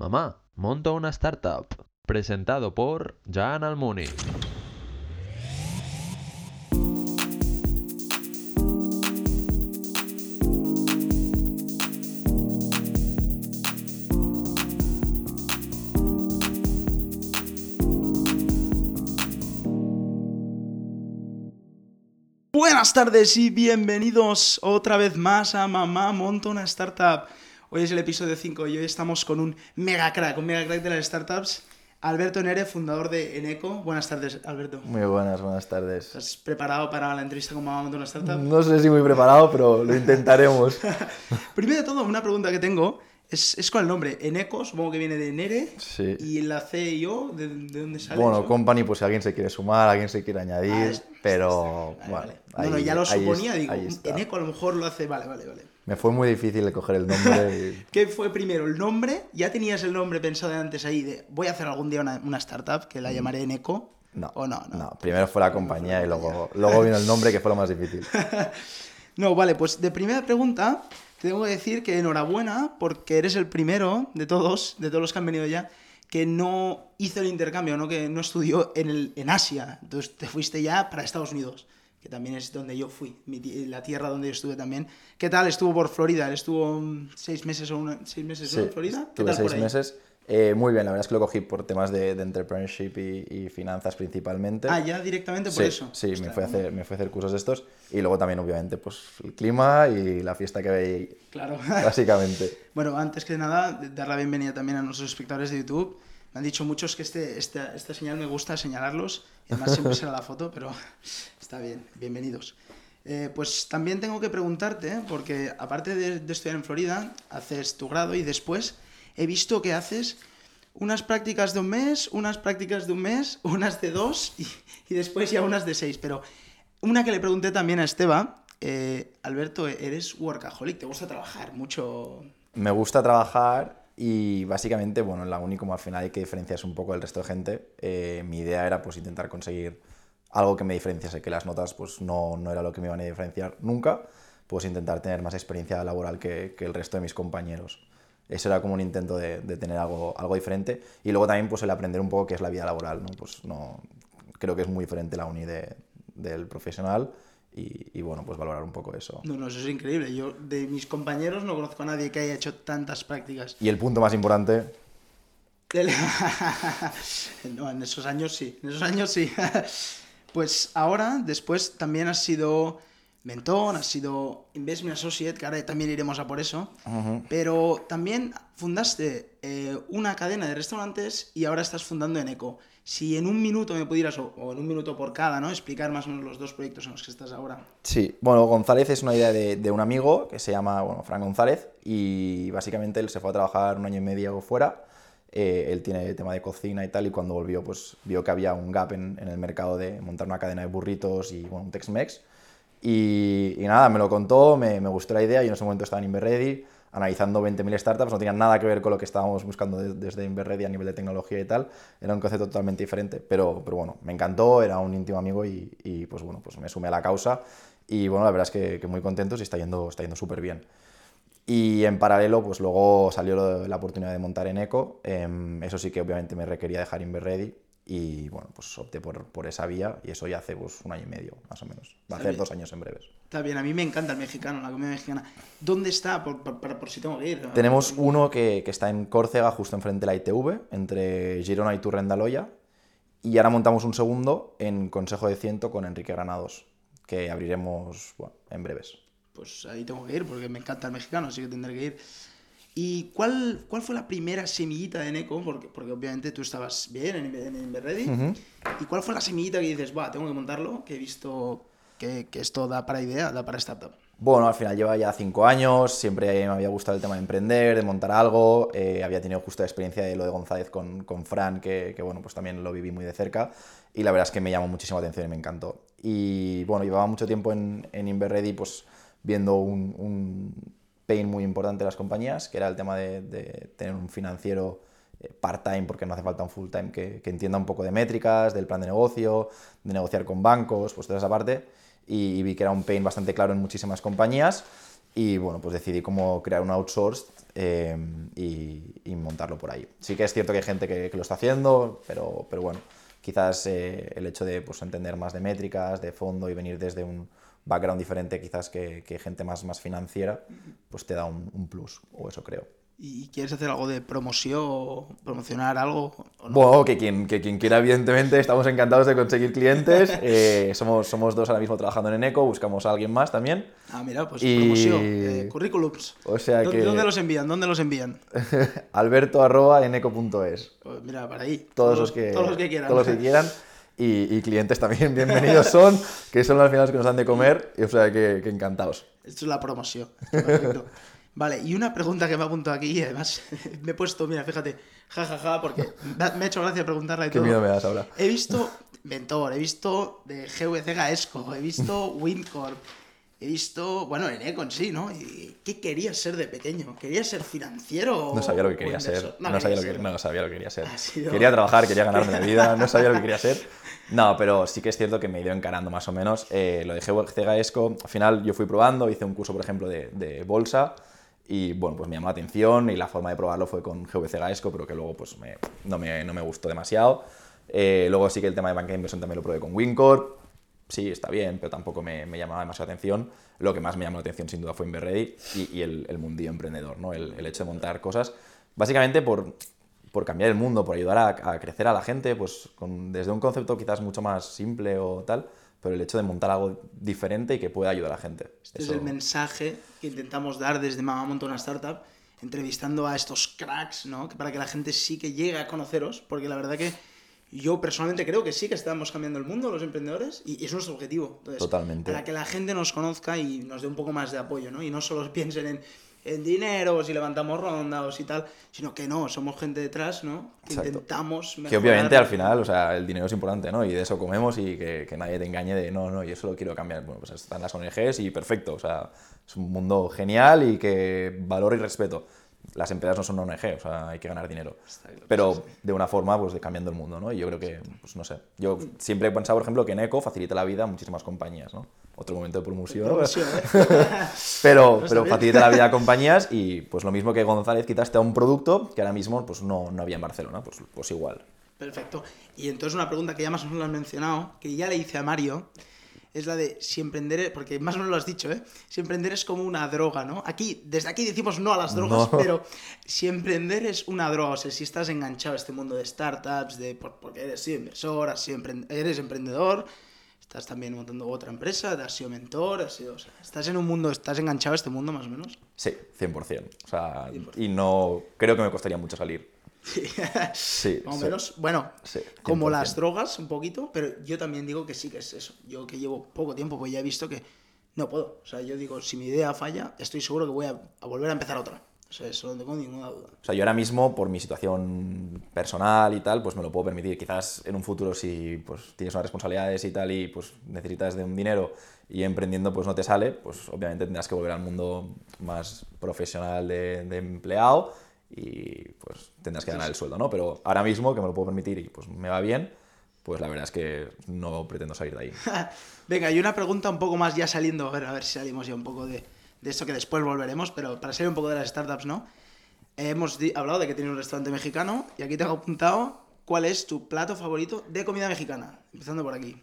Mamá, monto una startup. Presentado por Jan Almuni. Buenas tardes y bienvenidos otra vez más a Mamá Monto una Startup. Hoy es el episodio 5 y hoy estamos con un mega crack, un mega crack de las startups, Alberto Nere, fundador de Eneco. Buenas tardes, Alberto. Muy buenas, buenas tardes. ¿Estás preparado para la entrevista con Mamá Monto una Startup? No sé si muy preparado, pero lo intentaremos. Primero de todo, una pregunta que tengo es, es con el nombre. Eneco, supongo que viene de Nere. Sí. ¿Y la C y O, de, de dónde sale? Bueno, eso? company, pues si alguien se quiere sumar, alguien se quiere añadir, Ah, es- pero Vale, bueno. vale. No, no, ahí- ya lo ahí suponía, es- digo. Eneco a lo mejor lo hace. Vale, vale, vale. Me fue muy difícil coger el nombre. y- ¿Qué fue primero? ¿El nombre? ¿Ya tenías el nombre pensado antes ahí de voy a hacer algún día una, una startup que la llamaré Eneco? No, ¿O no? No, no, primero fue la compañía y luego, luego vino el nombre, que fue lo más difícil. No, vale, pues de primera pregunta te tengo que decir que enhorabuena porque eres el primero de todos, de todos los que han venido ya, que no hizo el intercambio, ¿no? que no estudió en, el, en Asia. Entonces te fuiste ya para Estados Unidos, que también es donde yo fui, mi la tierra donde yo estuve también. ¿Qué tal? Estuvo por Florida, él estuvo seis meses o una- seis meses. Sí, en Florida. ¿Qué tal por seis ahí? meses. Eh, muy bien, la verdad es que lo cogí por temas de, de entrepreneurship y, y finanzas principalmente. Ah, ya directamente por sí, eso. Sí, me fui, a hacer, me fui a hacer cursos de estos. Y luego también, obviamente, pues el clima y la fiesta que veis, Claro. básicamente. Bueno, antes que nada, dar la bienvenida también a nuestros espectadores de YouTube. Me han dicho muchos que este, esta, esta señal me gusta señalarlos. Y además siempre será la foto, pero está bien. Bienvenidos. Eh, pues también tengo que preguntarte, porque aparte de, de estudiar en Florida, haces tu grado y después he visto que haces unas prácticas de un mes, unas prácticas de un mes, unas de dos y, y después ya unas de seis. Pero una que le pregunté también a Esteba, eh, Alberto, eres workaholic, te gusta trabajar mucho. Me gusta trabajar y básicamente, bueno, en la uni como al final hay que diferenciarse un poco del resto de gente, eh, mi idea era pues intentar conseguir algo que me diferenciase, que las notas pues no, no era lo que me iban a diferenciar nunca, pues intentar tener más experiencia laboral que, que el resto de mis compañeros. Eso era como un intento de, de tener algo, algo diferente. Y luego también pues el aprender un poco qué es la vida laboral, ¿no? Pues no, creo que es muy diferente la uni de- del profesional y, y, bueno, pues valorar un poco eso. No, no, eso es increíble. Yo de mis compañeros no conozco a nadie que haya hecho tantas prácticas. Y el punto más importante, no, en esos años sí, en esos años sí. Pues ahora, después también has sido mentor, has sido investment associate, que ahora también iremos a por eso. Pero también fundaste eh, una cadena de restaurantes y ahora estás fundando Eneco. Si en un minuto me pudieras, o, en un minuto por cada, ¿no? Explicar más o menos los dos proyectos en los que estás ahora. Sí, bueno, González es una idea de, de un amigo que se llama, bueno, Fran González, y básicamente él se fue a trabajar un año y medio fuera. Eh, él tiene tema de cocina y tal, y cuando volvió, pues vio que había un gap en, en el mercado de montar una cadena de burritos y bueno, un Tex-Mex. Y, y nada, me lo contó, me, me gustó la idea. Yo en ese momento estaba en Inverready analizando 20.000 startups, no tenía nada que ver con lo que estábamos buscando de- desde Inverready a nivel de tecnología y tal. Era un concepto totalmente diferente, pero, pero bueno, me encantó, era un íntimo amigo y, y, pues bueno, pues me sumé a la causa. Y bueno, la verdad es que, que muy contentos y está yendo, está yendo súper bien. Y en paralelo, pues luego salió la oportunidad de montar en Eco. Em, eso sí que obviamente me requería dejar Inverready. Y bueno, pues opté por, por esa vía y eso ya hace pues, un año y medio, más o menos. Va a hacer dos años en breves. Está bien, a mí me encanta el mexicano, la comida mexicana. ¿Dónde está? Por, por, por- por si tengo que ir. Tenemos uno que, que está en Córcega, justo enfrente de la ITV, entre Girona y Turrendaloya. Y ahora montamos un segundo en Consejo de Ciento con Enrique Granados, que abriremos bueno, en breves. Pues ahí tengo que ir porque me encanta el mexicano, así que tendré que ir. ¿Y cuál, cuál fue la primera semillita de Neko? Porque, porque obviamente tú estabas bien en, en Inverready. ¿Y cuál fue la semillita que dices, va, tengo que montarlo? Que he visto que, que esto da para idea, da para startup. Bueno, al final lleva ya cinco años, siempre me había gustado el tema de emprender, de montar algo, eh, había tenido justo la experiencia de lo de González con, con Fran, que, que, bueno, pues también lo viví muy de cerca y la verdad es que me llamó muchísimo la atención y me encantó. Y bueno, llevaba mucho tiempo en, en Inverready pues viendo un, un pain muy importante de las compañías, que era el tema de, de tener un financiero eh, part-time, porque no hace falta un full-time, que, que entienda un poco de métricas, del plan de negocio, de negociar con bancos, pues toda esa parte y, y vi que era un pain bastante claro en muchísimas compañías. Y bueno, pues decidí cómo crear un outsourced eh, y, y montarlo por ahí. Sí que es cierto que hay gente que, que lo está haciendo, pero, pero bueno, quizás eh, el hecho de pues, entender más de métricas, de fondo y venir desde un background diferente quizás que, que gente más, más financiera, pues te da un, un plus, o eso creo. ¿Y quieres hacer algo de promoción o promocionar algo? o no? Bueno, que quien, que quien quiera, evidentemente, estamos encantados de conseguir clientes. Eh, somos, somos dos ahora mismo trabajando en Eneco, buscamos a alguien más también. Ah, mira, pues Y- promoción. eh, currículums. O sea ¿Dó- que- ¿Dónde los envían? ¿Dónde los envían? alberto.eneco.es. Pues mira, para ahí. Todos los que, todos los que quieran. todos los que quieran. Y, y clientes también bienvenidos son, que son al final los que nos dan de comer. Y, o sea que, que encantados. Esto es la promoción. Perfecto. Vale, y una pregunta que me ha apuntado aquí, y además me he puesto, mira, fíjate, jajaja, porque me ha me ha hecho gracia preguntarla y Qué todo. miedo me das ahora. He visto Ventor, he visto de GVC Gaesco, he visto Windcorp, he visto, bueno, en Eco en sí, ¿no? ¿Y ¿Qué querías ser de pequeño? ¿Querías ser financiero? No sabía lo que quería inversor? ser. No, sabía lo que, no sabía lo que quería ser. Sido- Quería trabajar, quería ganarme la vida, no sabía lo que quería ser. No, pero sí que es cierto que me he ido encarando más o menos. Eh, lo de GVC Gaesco, al final yo fui probando, hice un curso, por ejemplo, de, de bolsa. Y bueno, pues me llamó la atención y la forma de probarlo fue con GVC Gaesco, pero que luego pues me- no, me, no me gustó demasiado. Eh, luego sí que el tema de banca de inversión también lo probé con Wincorp. Sí, está bien, pero tampoco me, me llamaba demasiado la atención. Lo que más me llamó la atención sin duda fue Inverready y, y el, el mundillo emprendedor, ¿no? El, el hecho de montar cosas, básicamente por, por cambiar el mundo, por ayudar a, a crecer a la gente, pues con- desde un concepto quizás mucho más simple o tal, pero el hecho de montar algo diferente y que pueda ayudar a la gente. Este es Eso- el mensaje que intentamos dar desde Mamá Monta una Startup, entrevistando a estos cracks, ¿no? Que para que la gente sí que llegue a conoceros, porque la verdad que yo personalmente creo que sí que estamos cambiando el mundo, los emprendedores, y es nuestro objetivo. Entonces, Totalmente. Para que la gente nos conozca y nos dé un poco más de apoyo, ¿no? Y no solo piensen en, en dinero, o si levantamos rondas y tal, sino que no, somos gente detrás, ¿no? Que Exacto. intentamos Que mejorar- obviamente al final, o sea, el dinero es importante, ¿no? Y de eso comemos y que, que nadie te engañe de no, no, yo solo quiero cambiar. Bueno, pues están las ONGs y perfecto, o sea, es un mundo genial y que valoro y respeto. Las empresas no son una ONG, o sea, hay que ganar dinero. Pero de una forma, pues, de cambiando el mundo, ¿no? Y yo creo que, pues, no sé. Yo siempre he pensado, por ejemplo, que en Eco facilita la vida a muchísimas compañías, ¿no? Otro momento de promoción. ¿eh? Pero, pero facilita la vida a compañías y pues lo mismo que González quitaste a un producto que ahora mismo pues no, no había en Barcelona, pues, pues igual. Perfecto. Y entonces una pregunta que ya más o menos lo has mencionado, que ya le hice a Mario, es la de si emprender, porque más o menos lo has dicho, ¿eh? Si emprender es como una droga, ¿no? Aquí, desde aquí decimos no a las drogas, No. pero si emprender es una droga, o sea, si estás enganchado a este mundo de startups, de por- porque eres sido inversor, has sido eres emprendedor, estás también montando otra empresa, has sido mentor, has sido, o sea, estás en un mundo, estás enganchado a este mundo más o menos. Sí, 100%. O sea, 100%. y no creo que me costaría mucho salir. Sí, Más o sí. menos, bueno, Sí, como 100%. las drogas un poquito, pero yo también digo que sí que es eso. Yo que llevo poco tiempo, pues ya he visto que no puedo. O sea, yo digo, si mi idea falla, estoy seguro que voy a, a volver a empezar otra. O sea, eso no tengo ninguna duda. O sea, yo ahora mismo, por mi situación personal y tal, pues me lo puedo permitir. Quizás en un futuro, si pues, tienes unas responsabilidades y tal y pues necesitas de un dinero y emprendiendo pues no te sale, pues obviamente tendrás que volver al mundo más profesional de, de empleado y pues tendrás que ganar el sueldo, ¿no? Pero ahora mismo, que me lo puedo permitir y pues me va bien, pues la verdad es que no pretendo salir de ahí. Venga, y una pregunta un poco más ya saliendo, a ver, a ver si salimos ya un poco de, de esto que después volveremos, pero para salir un poco de las startups, ¿no? Eh, hemos hablado de que tienes un restaurante mexicano y aquí tengo apuntado cuál es tu plato favorito de comida mexicana. Empezando por aquí.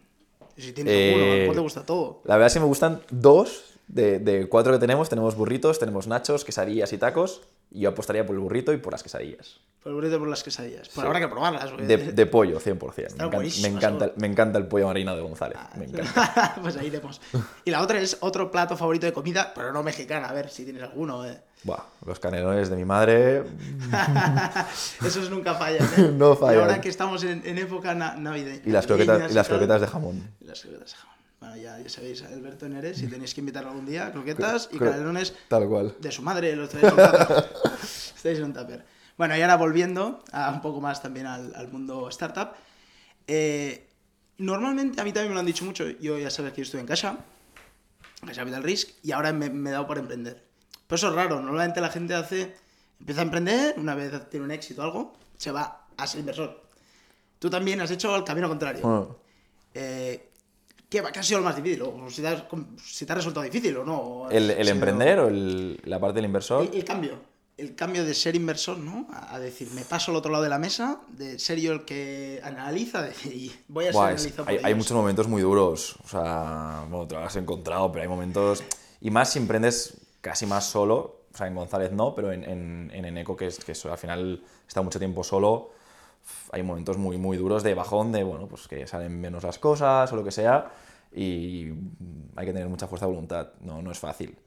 Si tienes alguno, a lo mejor Eh, te gusta todo. La verdad es que me gustan dos de, de cuatro que tenemos. Tenemos burritos, tenemos nachos, quesadillas y tacos. Y yo apostaría por el burrito y por las quesadillas. Por el burrito por las quesadillas. Por Sí. habrá que probarlas. porque- De, de pollo, 100%. Me Están encanta, me, encanta, me encanta el pollo marino de González. Me encanta. pues ahí iremos. Y la otra es otro plato favorito de comida, pero no mexicana. A ver si tienes alguno. eh. Buah, los canelones de mi madre. Esos nunca fallan. ¿eh? No Y fallan. ahora que estamos en, en época na- navideña. Y las croquetas, y las croquetas de jamón. y las croquetas de jamón. Bueno, ya, ya sabéis, Alberto Neres, si tenéis que invitarlo algún día, croquetas y canelones Tal cual. de su madre, los traéis en un tupper. Estáis en un tupper. Bueno, y ahora volviendo a un poco más también al, al mundo startup. eh, normalmente, a mí también me lo han dicho mucho, yo ya sabes que yo estuve en Casa, en Casa Capital Risk, y ahora me, me he dado por emprender. Pero eso es raro, normalmente la gente hace, empieza a emprender, una vez tiene un éxito o algo, se va a ser inversor. Tú también has hecho el camino contrario. Bueno, Eh, ¿Qué, ha sido lo más difícil? O si te, has- si te ha resultado difícil o no. ¿El, el emprender o el- la parte del inversor? El, el cambio. El cambio de ser inversor, ¿no? A, decir, me paso al otro lado de la mesa, de ser yo el que analiza, y voy a ser Buah, analizado hay, hay muchos momentos muy duros. O sea, bueno, te lo has encontrado, pero hay momentos. Y más si emprendes casi más solo. O sea, en González no, pero en, en, en Eneco, que, es, que al final está mucho tiempo solo. Hay momentos muy, muy duros de bajón, de bueno, pues que salen menos las cosas o lo que sea. Y hay que tener mucha fuerza de voluntad. No, no es fácil.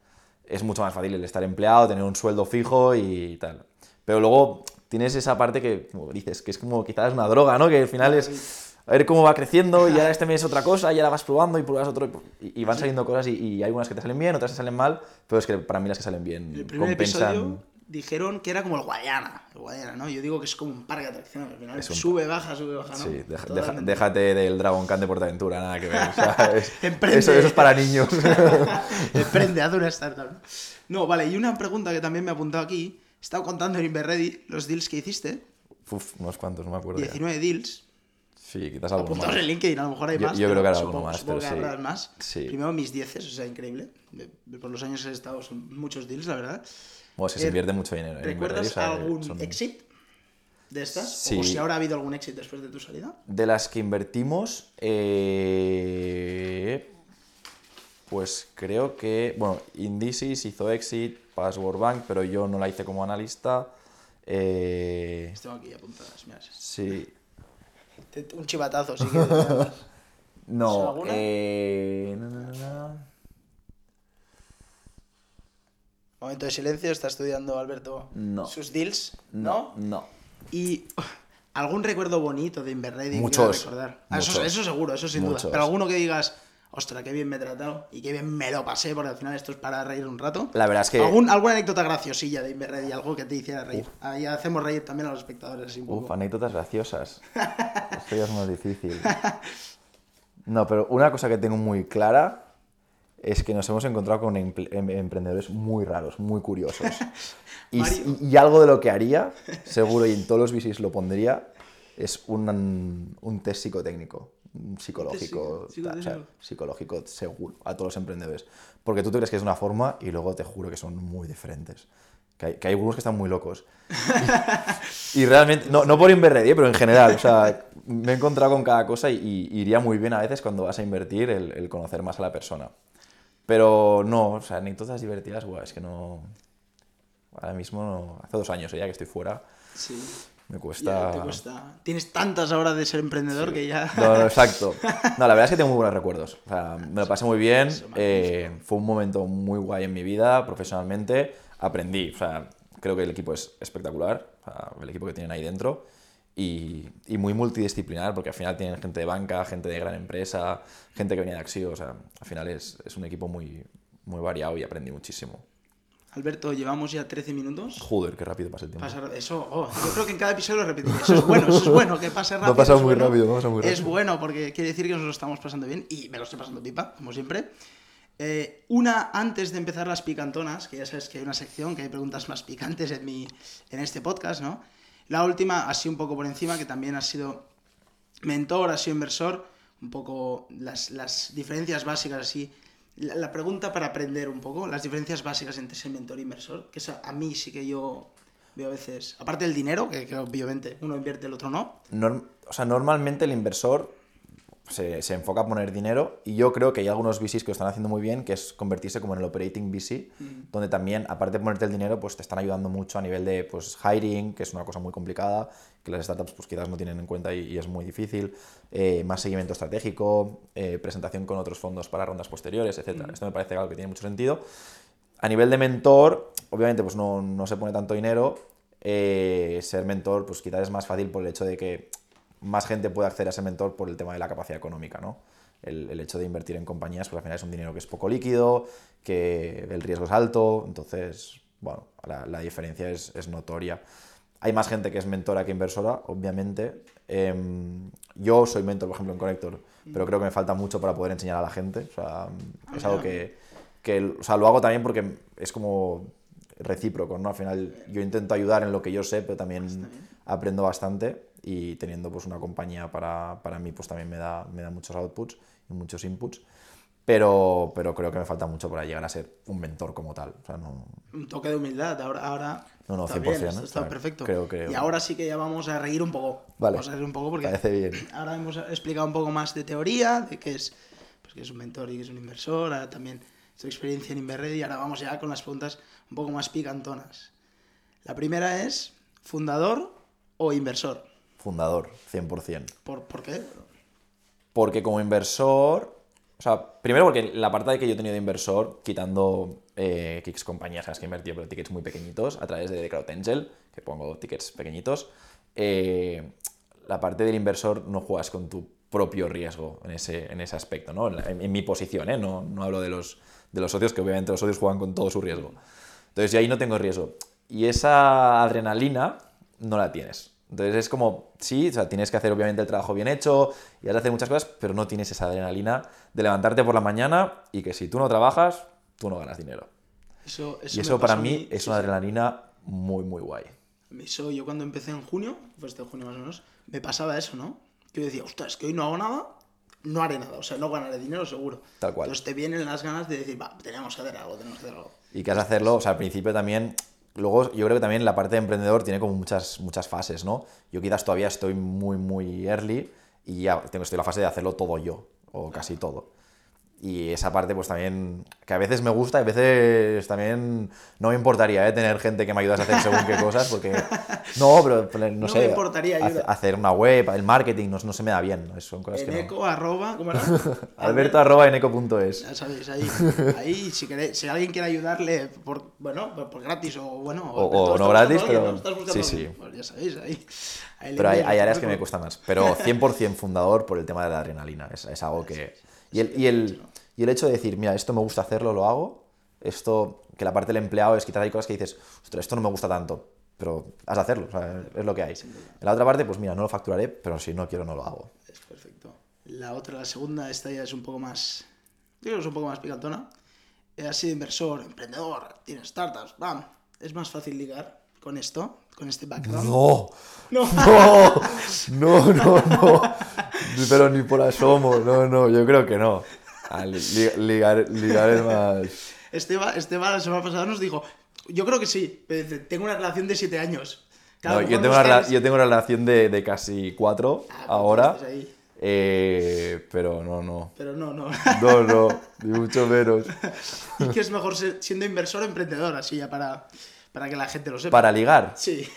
Es mucho más fácil el estar empleado, tener un sueldo fijo y tal. Pero luego tienes esa parte que, como dices, que es como quizás una droga, ¿no? Que al final es a ver cómo va creciendo y ahora este mes otra cosa y ahora vas probando y pruebas otro y, y van saliendo cosas y, y hay unas que te salen bien, otras te salen mal, pero es que para mí las que salen bien El primer compensan. episodio dijeron que era como el Guayana. El Guayana, ¿no? Yo digo que es como un parque de atracciones. Al final un- sube, baja, sube, baja, ¿no? Sí, deja- déjate del Dragon Khan de Portaventura, nada que ver. eso, eso es para niños. Emprende, haz una startup. No, vale, y una pregunta que también me he apuntado aquí. He estado contando en Inverready los deals que hiciste. Uf, unos cuantos, no me acuerdo. ya. 19 deals. Sí, quizás algo más. en LinkedIn, a lo mejor hay Yo- más. yo creo que supongo- alguno más, pero sí. más. Sí. Primero mis 10, o sea, increíble. Por los años que he estado, son muchos deals, la verdad. Es que se Eh, invierte mucho dinero. en ¿Recuerdas o sea, algún son- exit de estas? Sí. O si ahora ha habido algún exit después de tu salida. De las que invertimos, eh, pues creo que, bueno, Indices hizo Exit, Password Bank, pero yo no la hice como analista. Eh, tengo aquí apuntadas, mira. sí, Un chivatazo, sí que. ¿Sabes no, eh, no, no, no, no. Momento de silencio, está estudiando Alberto No. sus deals. no, ¿No? no. Y uf, algún recuerdo bonito de Inverready que Muchos, quieras recordar. Ah, Eso, muchos. eso seguro, eso sin duda. Pero alguno que digas, ostras, qué bien me he tratado y qué bien me lo pasé, porque al final esto es para reír un rato. La verdad es que, ¿Algún, alguna anécdota graciosilla de Inverready, algo que te hiciera reír. Ahí hacemos reír también a los espectadores así un poco. uf, anécdotas graciosas. Esto ya es más difícil. No, pero una cosa que tengo muy clara es que nos hemos encontrado con em- emprendedores muy raros, muy curiosos. Y, algo de lo que haría, seguro, y en todos los bicis lo pondría, es un, un test psicotécnico, psicológico, psico- o sea, psicológico seguro, a todos los emprendedores. Porque tú te crees que es una forma y luego te juro que son muy diferentes. Que hay, que hay algunos que están muy locos. Y realmente, no, no por Inverready, pero en general, o sea, me he encontrado con cada cosa y, y iría muy bien a veces cuando vas a invertir el, el conocer más a la persona. Pero no, o sea, anécdotas divertidas, buah, es que no... Ahora mismo, no- hace dos años eh, ya que estoy fuera, Sí. me Ya cuesta... te cuesta. Tienes tantas horas de ser emprendedor que ya. No, no, exacto. No, la verdad es que tengo muy buenos recuerdos. O sea, me lo pasé muy bien. eh, fue un momento muy guay en mi vida, profesionalmente. Aprendí. O sea, creo que el equipo es espectacular. o sea, el equipo que tienen ahí dentro. Y, y muy multidisciplinar, porque al final tienen gente de banca, gente de gran empresa, gente que venía de Axio. O sea, al final es, es un equipo muy, muy variado y aprendí muchísimo. Alberto, llevamos ya 13 minutos. Joder, qué rápido pasa el tiempo. Pasa- eso, oh, yo creo que en cada episodio lo repetiré. Eso es bueno, eso es bueno, que pase rápido. pasado es muy bueno. rápido, ha pasado muy Es rápido. bueno porque quiere decir que nos lo estamos pasando bien y me lo estoy pasando pipa, como siempre. Eh, una antes de empezar las picantonas, que ya sabes que hay una sección que hay preguntas más picantes en, mi, en este podcast, ¿no? La última, así un poco por encima, que también ha sido mentor, ha sido inversor, un poco las, las diferencias básicas así. La, pregunta para aprender un poco, las diferencias básicas entre ser mentor e inversor, que eso a mí sí que yo veo a veces, aparte del dinero, que, obviamente uno invierte, el otro no, o sea, normalmente el inversor se, se enfoca a poner dinero y yo creo que hay algunos VCs que lo están haciendo muy bien, que es convertirse como en el operating VC, donde también, aparte de ponerte el dinero, pues te están ayudando mucho a nivel de pues, hiring, que es una cosa muy complicada, que las startups pues quizás no tienen en cuenta y, y es muy difícil, eh, más seguimiento estratégico, eh, presentación con otros fondos para rondas posteriores, etc. Esto me parece algo que tiene mucho sentido. A nivel de mentor, obviamente pues no, no se pone tanto dinero. eh, ser mentor, pues quizás es más fácil por el hecho de que más gente puede acceder a ser mentor por el tema de la capacidad económica, ¿no? El, el hecho de invertir en compañías, pues al final es un dinero que es poco líquido, que el riesgo es alto, entonces, bueno, la, la diferencia es, es notoria. Hay más gente que es mentora que inversora, obviamente. Em, yo soy mentor, por ejemplo, en Connector, pero creo que me falta mucho para poder enseñar a la gente. O sea, es algo que, que o sea, lo hago también porque es como recíproco, ¿no? Al final yo intento ayudar en lo que yo sé, pero también aprendo bastante. Y teniendo pues una compañía para, para mí pues también me da, me da muchos outputs y muchos inputs. Pero, pero creo que me falta mucho para llegar a ser un mentor como tal. O sea, no, Un toque de humildad. Ahora, ahora No, no, está 100%, bien, ¿no? está, perfecto. creo- creo. Y ahora sí que ya vamos a reír un poco. Vale. Vamos a reír un poco porque parece bien. ahora hemos explicado un poco más de teoría, de qué es, pues, qué es un mentor y qué es un inversor. Ahora también su experiencia en Inverred y ahora vamos ya con las preguntas un poco más picantonas. La primera es, ¿fundador o inversor? Fundador, 100%. ¿Por, ¿por qué? Porque como inversor, o sea, primero porque la parte de que yo he tenido de inversor, quitando eh, kicks compañías en las que he invertido, pero tickets muy pequeñitos, a través de Crowd Angel, que pongo tickets pequeñitos, eh, la parte del inversor no juegas con tu propio riesgo en ese, en ese aspecto, ¿no? En, la- en- en mi posición, ¿eh? No, no hablo de los, de los socios, que obviamente los socios juegan con todo su riesgo. Entonces yo ahí no tengo riesgo. Y esa adrenalina no la tienes. Entonces es como, sí, o sea, tienes que hacer obviamente el trabajo bien hecho y has de hacer muchas cosas, pero no tienes esa adrenalina de levantarte por la mañana y que si tú no trabajas, tú no ganas dinero. Eso, eso y eso para mí es sí, una adrenalina muy, muy guay. Eso yo cuando empecé en junio, pues este junio más o menos, me pasaba eso, ¿no? Que yo decía, ostras, es que hoy no hago nada, no haré nada, o sea, no ganaré dinero seguro. Tal cual. Entonces te vienen las ganas de decir, va, tenemos que hacer algo, tenemos que hacer algo. Y que has de hacerlo, o sea, al principio también. Luego, yo creo que también la parte de emprendedor tiene como muchas, muchas fases, ¿no? Yo quizás todavía estoy muy, muy early y ya tengo, estoy en la fase de hacerlo todo yo, o casi todo. Y esa parte, pues también, que a veces me gusta a veces también no me importaría ¿eh? tener gente que me ayudas a hacer según qué cosas, porque. No, pero no, No sé. me importaría ayuda. Hacer una web, el marketing, no, no se me da bien. Son cosas que no. Arroba, ¿cómo era? Alberto arroba eneco.es. Ya sabéis, ahí, ahí si, queréis, si alguien quiere ayudarle por, bueno, por, por gratis o bueno... O- o no ¿estás gratis, pero- sí, sí. Pues ya sabéis, ahí. ahí Pero hay, hay áreas que me cuestan más. Pero 100% fundador por el tema de la adrenalina. Es, es algo que... Y el, y, el, y el hecho de decir, mira, esto me gusta hacerlo, lo hago. Esto, que la parte del empleado es quizás hay cosas que dices, ostras, esto no me gusta tanto. Pero has de hacerlo, o sea, es lo que hay. En la otra parte, pues mira, no lo facturaré, pero si no quiero, no lo hago. Es perfecto. La otra, la segunda, esta ya es un poco más. Yo creo que es un poco más picantona. Eh, Has sido inversor, emprendedor, tienes startups, bam. Es más fácil ligar con esto, con este background. No, No. no, no, no, no. Pero ni por asomo, no, no, yo creo que no. Ah, li- li- ligar, ligar es más... Esteban, Esteban la semana pasada nos dijo: Yo creo que sí, pero dice, tengo una relación de 7 años. Claro, No, yo, tengo una, yo tengo una relación de, de casi cuatro Ah, pues ahora. eh, pero no, no. Pero no, no. No, no, ni mucho menos. y que es mejor ser- siendo inversor o emprendedor, así ya para, para que la gente lo sepa. Para ligar, Sí.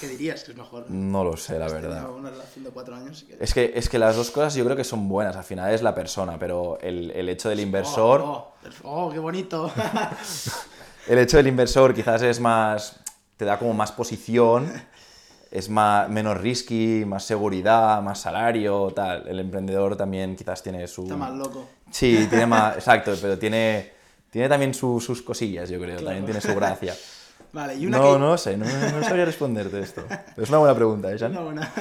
¿Qué dirías que es mejor? no lo sé, la verdad. Tengo una relación de 4 años. que- Es que, es que las dos cosas yo creo que son buenas. Al final es la persona, pero el, el hecho del inversor. Oh, oh, oh, qué bonito. El hecho del inversor quizás es más. te da como más posición, es más, menos risky, más seguridad, más salario, tal. El emprendedor también quizás tiene su. Está más loco. Sí, tiene más. exacto, pero tiene, tiene también su- sus cosillas, yo creo. También tiene su gracia. Vale, y una No, que... no sé, no, no sabría responderte esto. Pero es una buena pregunta, ¿eh, Jan? Una, buena-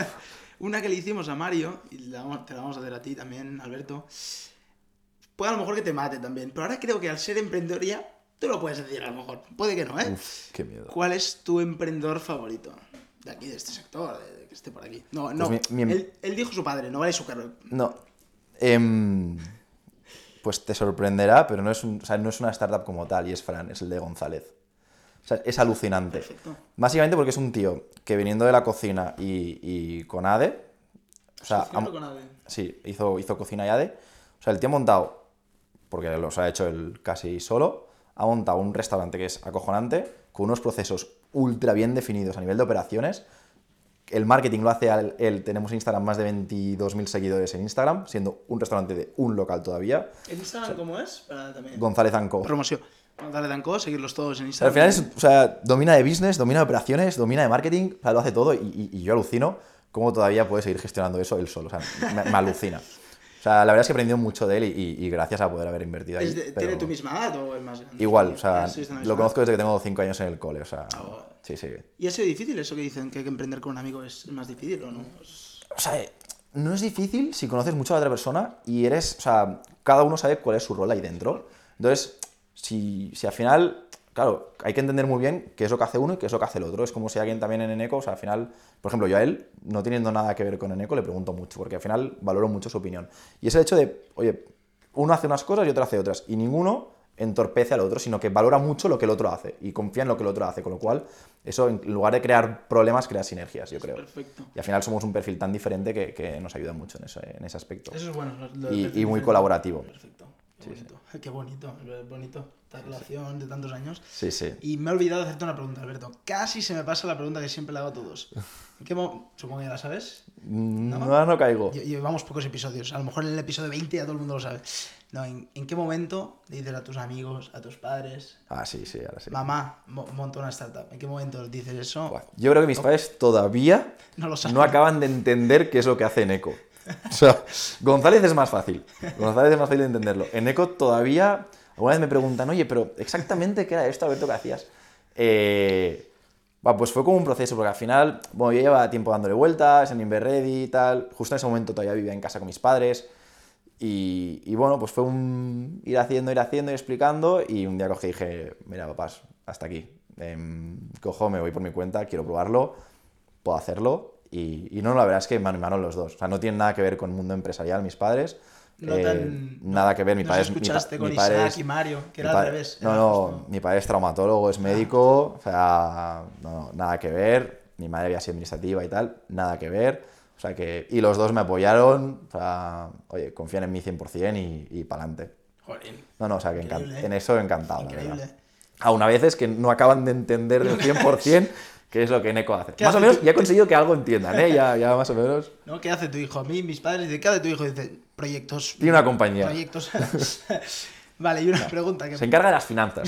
una que le hicimos a Mario, y la vamos- te la vamos a hacer a ti también, Alberto. Puede a lo mejor que te mate también, pero ahora creo que al ser emprendedor ya, tú lo puedes decir a lo mejor. Puede que no, ¿eh? Uf, qué miedo. ¿Cuál es tu emprendedor favorito? De aquí, de este sector, de, de que esté por aquí. No, no. Pues mi- mi- Él, él dijo su padre, no vale su carro. No. em, pues te sorprenderá, pero no es, un- o sea, no es una startup como tal, y es Fran, es el de González. O sea, es alucinante. Perfecto. Básicamente porque es un tío que viniendo de la cocina y, y con ADE, o sea, Asociarlo ha- con ADE. sí, hizo, hizo cocina y ADE, o sea, el tío ha montado, porque los ha hecho él casi solo, ha montado un restaurante que es acojonante, con unos procesos ultra bien definidos a nivel de operaciones, el marketing lo hace él. Tenemos en Instagram más de 22.000 seguidores en Instagram, siendo un restaurante de un local todavía. ¿En Instagram cómo es? Para también. González Anco. Promoción. González Danco, seguirlos todos en Al Instagram. final es, o sea, domina de business, domina de operaciones, domina de marketing, o sea, lo hace todo y, y- y yo alucino cómo todavía puede seguir gestionando eso él solo. O sea, me, me alucina. O sea, la verdad es que he aprendido mucho de él y, y- gracias a poder haber invertido ahí. ¿Es de- pero ¿Tiene tu misma edad o es más grande? Igual, o sea, lo conozco desde que tengo 5 años en el cole, o sea, Ah, sí, sí. ¿Y ha sido difícil eso que dicen que hay que emprender con un amigo es más difícil o no? O sea, no es difícil si conoces mucho a la otra persona y eres, o sea, cada uno sabe cuál es su rol ahí dentro. Entonces, si, si al final claro, hay que entender muy bien qué es lo que hace uno y qué es lo que hace el otro. Es como si alguien también en Eneco, o sea, al final, por ejemplo, yo a él, no teniendo nada que ver con Eneco, le pregunto mucho, porque al final valoro mucho su opinión. Y es el hecho de, oye, uno hace unas cosas y otro hace otras, y ninguno entorpece al otro, sino que valora mucho lo que el otro hace y confía en lo que el otro hace, con lo cual eso en lugar de crear problemas crea sinergias, yo creo. Perfecto. Y al final somos un perfil tan diferente que, que nos ayuda mucho en ese, en ese aspecto. Eso es bueno. lo- Y- y muy colaborativo. Perfecto. Qué bonito. Qué bonito. bonito. Esta relación de tantos años. Sí, sí. Y me he olvidado de hacerte una pregunta, Alberto. Casi se me pasa la pregunta que siempre le hago a todos. ¿En qué Supongo que ya la sabes. No, no, no caigo. Lle- Llevamos pocos episodios. A lo mejor en el episodio 20 ya todo el mundo lo sabe. No, ¿en, en qué momento le dices a tus amigos, a tus padres, Ah, sí, sí, ahora sí. mamá, mo- monto una startup? ¿En qué momento dices eso? Yo creo que mis padres todavía No lo saben. no acaban de entender qué es lo que hace Eneco. O sea, González es más fácil. González es más fácil de entenderlo. Eneco todavía. Alguna vez me preguntan, oye, pero exactamente qué era esto, Alberto, qué hacías. Eh, pues fue como un proceso, porque al final, bueno, yo llevaba tiempo dándole vueltas en Inverready y tal. Justo en ese momento todavía vivía en casa con mis padres. Y, y bueno, pues fue un ir haciendo, ir haciendo, ir explicando. Y un día cogí y dije, mira, papás, hasta aquí. Em, cojo, me voy por mi cuenta, quiero probarlo, puedo hacerlo. Y, y no, la verdad es que mano en mano los dos. O sea, no tienen nada que ver con el mundo empresarial, mis padres. No Eh, tan- nada que ver, mi no padre se es- escuchaste con mi padre Isaac es- y Mario, que era al padre- revés. No, era no, mi padre es traumatólogo, es médico, o sea, no, no, nada que ver. Mi madre había sido administrativa y tal, nada que ver. O sea que, y los dos me apoyaron, o sea, oye, confían en mí 100% y, y para adelante. Jolín. No, no, o sea, que ¿eh? en eso encantado, Increíble. Aún a veces que no acaban de entender del 100% qué es lo que Neko hace. ¿Qué Más o menos, tu- ya he conseguido que algo entiendan, ¿eh? Ya, ya más o menos. ¿No? ¿Qué hace tu hijo? A mí, mis padres dicen, ¿qué hace tu hijo? Dice, proyectos. Tiene una compañía. Proyectos. vale, y una pregunta que Se encarga de las finanzas.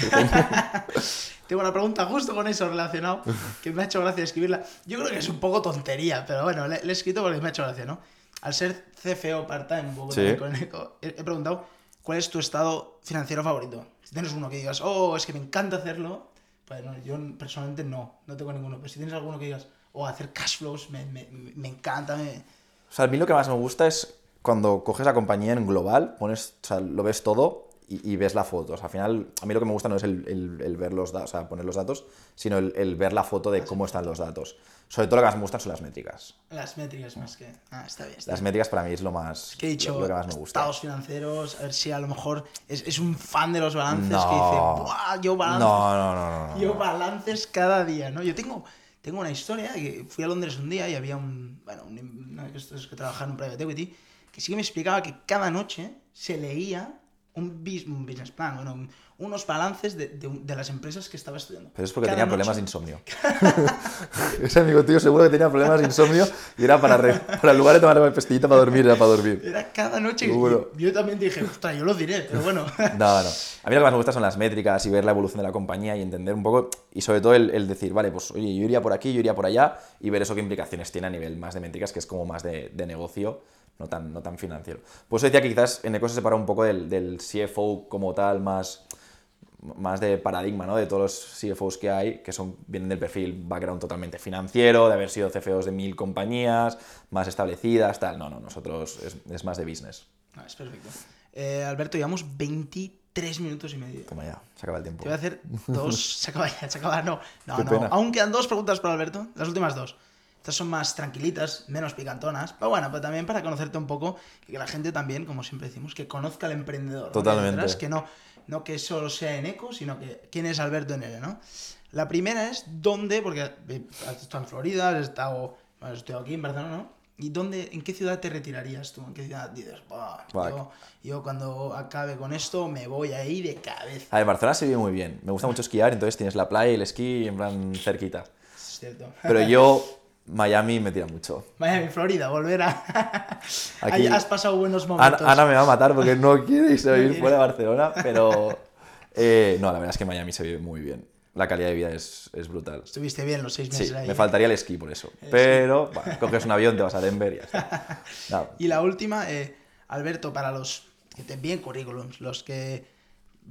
Tengo una pregunta justo con eso relacionado, que me ha hecho gracia escribirla. Yo creo que es un poco tontería, pero bueno, le, le he escrito porque me ha hecho gracia, ¿no? Al ser CFO part-time, Sí. con Eco, he, he preguntado, ¿cuál es tu estado financiero favorito? Si tienes uno que digas, oh, es que me encanta hacerlo, pues no, yo personalmente no, no tengo ninguno. Pero si tienes alguno que digas, oh, hacer cash flows me, me, me encanta, me... O sea, a mí lo que más me gusta es cuando coges la compañía en global, pones, o sea, lo ves todo y, y ves la foto. O sea, al final, a mí lo que me gusta no es el, el- el ver los datos, o sea, poner los datos, sino el, el ver la foto de cómo están los datos. Sobre todo lo que más me gustan son las métricas. Las métricas más que... Ah, está bien. Está Las bien. métricas para mí es lo más que he dicho lo, lo que más me gusta. estados financieros, a ver si a lo mejor es, es un fan de los balances No. que dice, ¡buah! Yo balances, No, no, no, yo balances cada día, ¿no? Yo tengo, tengo una historia que fui a Londres un día y había un, bueno, un, de estos que trabajaban en private equity, que sí que me explicaba que cada noche se leía un, bus- un business plan, bueno, un- unos balances de, de las empresas que estaba estudiando. Pero es porque Cada tenía problemas de insomnio. Ese amigo tuyo seguro que tenía problemas de insomnio y era para, re- para en lugar de tomar una pastillita para dormir, era para dormir. Era cada noche y yo también dije, ostras, yo lo diré, pero bueno. No, no. A mí lo que más me gusta son las métricas y ver la evolución de la compañía y entender un poco, y sobre todo el, el decir, vale, pues oye, yo iría por aquí, yo iría por allá, y ver eso qué implicaciones tiene a nivel más de métricas, que es como más de, de negocio, no tan, no tan financiero. Pues decía que quizás en Eco se separa un poco del, del CFO como tal, más, más de paradigma, ¿no? De todos los CFOs que hay, que son, vienen del perfil background totalmente financiero, de haber sido CFOs de mil compañías, más establecidas, tal. No, no, nosotros es, es más de business. Ah, es perfecto. Eh, Alberto, llevamos 23 minutos y medio. Toma ya, se acaba el tiempo. Te voy a hacer dos. Se acaba ya, se acaba. No, no, Qué no. pena. Aún quedan dos preguntas para Alberto. Las últimas dos. Estas son más tranquilitas, menos picantonas. Pero bueno, pero también para conocerte un poco y que la gente también, como siempre decimos, que conozca al emprendedor. ¿no? Totalmente. detrás, Que no, no que solo sea en eco, sino que quién es Alberto en él, ¿no? La primera es dónde, porque eh, has estado en Florida, has estado. Bueno, has estudiado aquí en Barcelona, ¿no? ¿Y dónde, en qué ciudad te retirarías tú? ¿En qué ciudad dices, "Buah, Buah. yo, yo cuando acabe con esto me voy ahí de cabeza? A ver, Barcelona se vive muy bien. Me gusta mucho esquiar, entonces tienes la playa y el esquí en plan cerquita. Es cierto. Pero yo, Miami me tira mucho. Miami, Florida, volver a. Aquí- has pasado buenos momentos. Ana me va a matar porque no quiere irse a vivir fuera de Barcelona, pero... eh, no, la verdad es que Miami se vive muy bien. La calidad de vida es, es brutal. Estuviste bien los seis meses Sí, ahí. me faltaría el esqui por eso. Pero, bueno, coges un avión, te vas a Denver y ya está. Y la última, eh, Alberto, para los que te envíen currículums, los que.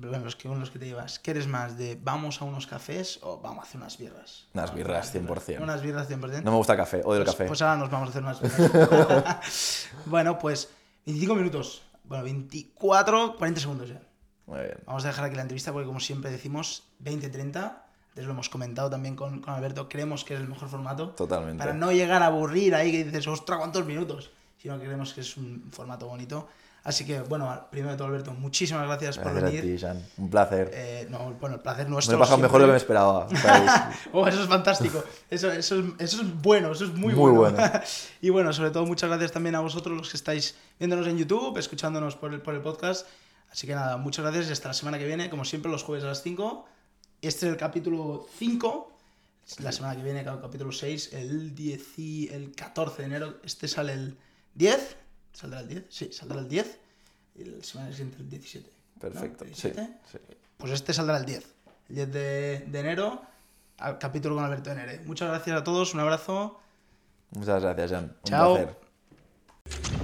Los que, con los que te llevas, ¿qué eres más? ¿De vamos a unos cafés o vamos a hacer unas birras? Unas birras, 100%. Unas birras 100%. No me gusta el café, odio el Pues- café. Pues ahora nos vamos a hacer unas birras. bueno, pues 25 minutos. Bueno, 24, 40 segundos ya. Muy bien. Vamos a dejar aquí la entrevista porque, como siempre decimos, 20-30. Antes lo hemos comentado también con, con Alberto. Creemos que es el mejor formato. Totalmente. Para no llegar a aburrir ahí que dices, ostras, ¿cuántos minutos? Sino que creemos que es un formato bonito. Así que, bueno, primero de todo, Alberto, muchísimas gracias, por Gracias a venir. ti, Jan. Un placer. Eh, no, bueno, el placer me nuestro. he pasado mejor de lo que me esperaba. Oh, eso es fantástico. Eso, eso, es, eso es bueno, eso es muy, Muy bueno. bueno. y bueno, sobre todo muchas gracias también a vosotros los que estáis viéndonos en YouTube, escuchándonos por el, por el podcast. Así que nada, muchas gracias y hasta la semana que viene, como siempre, los jueves a las 5. Este es el capítulo 5. La semana que viene, el capítulo 6, el, 10 y- el 14 de enero. Este sale el 10. ¿Saldrá el 10? Sí, saldrá el 10. Y la semana siguiente el 17. ¿no? Perfecto. ¿El Sí, 17? sí. Pues este saldrá el 10. El 10 de, de enero, al capítulo con Alberto Nere. Muchas gracias a todos, un abrazo. Muchas gracias, Jan. Un Chao. placer.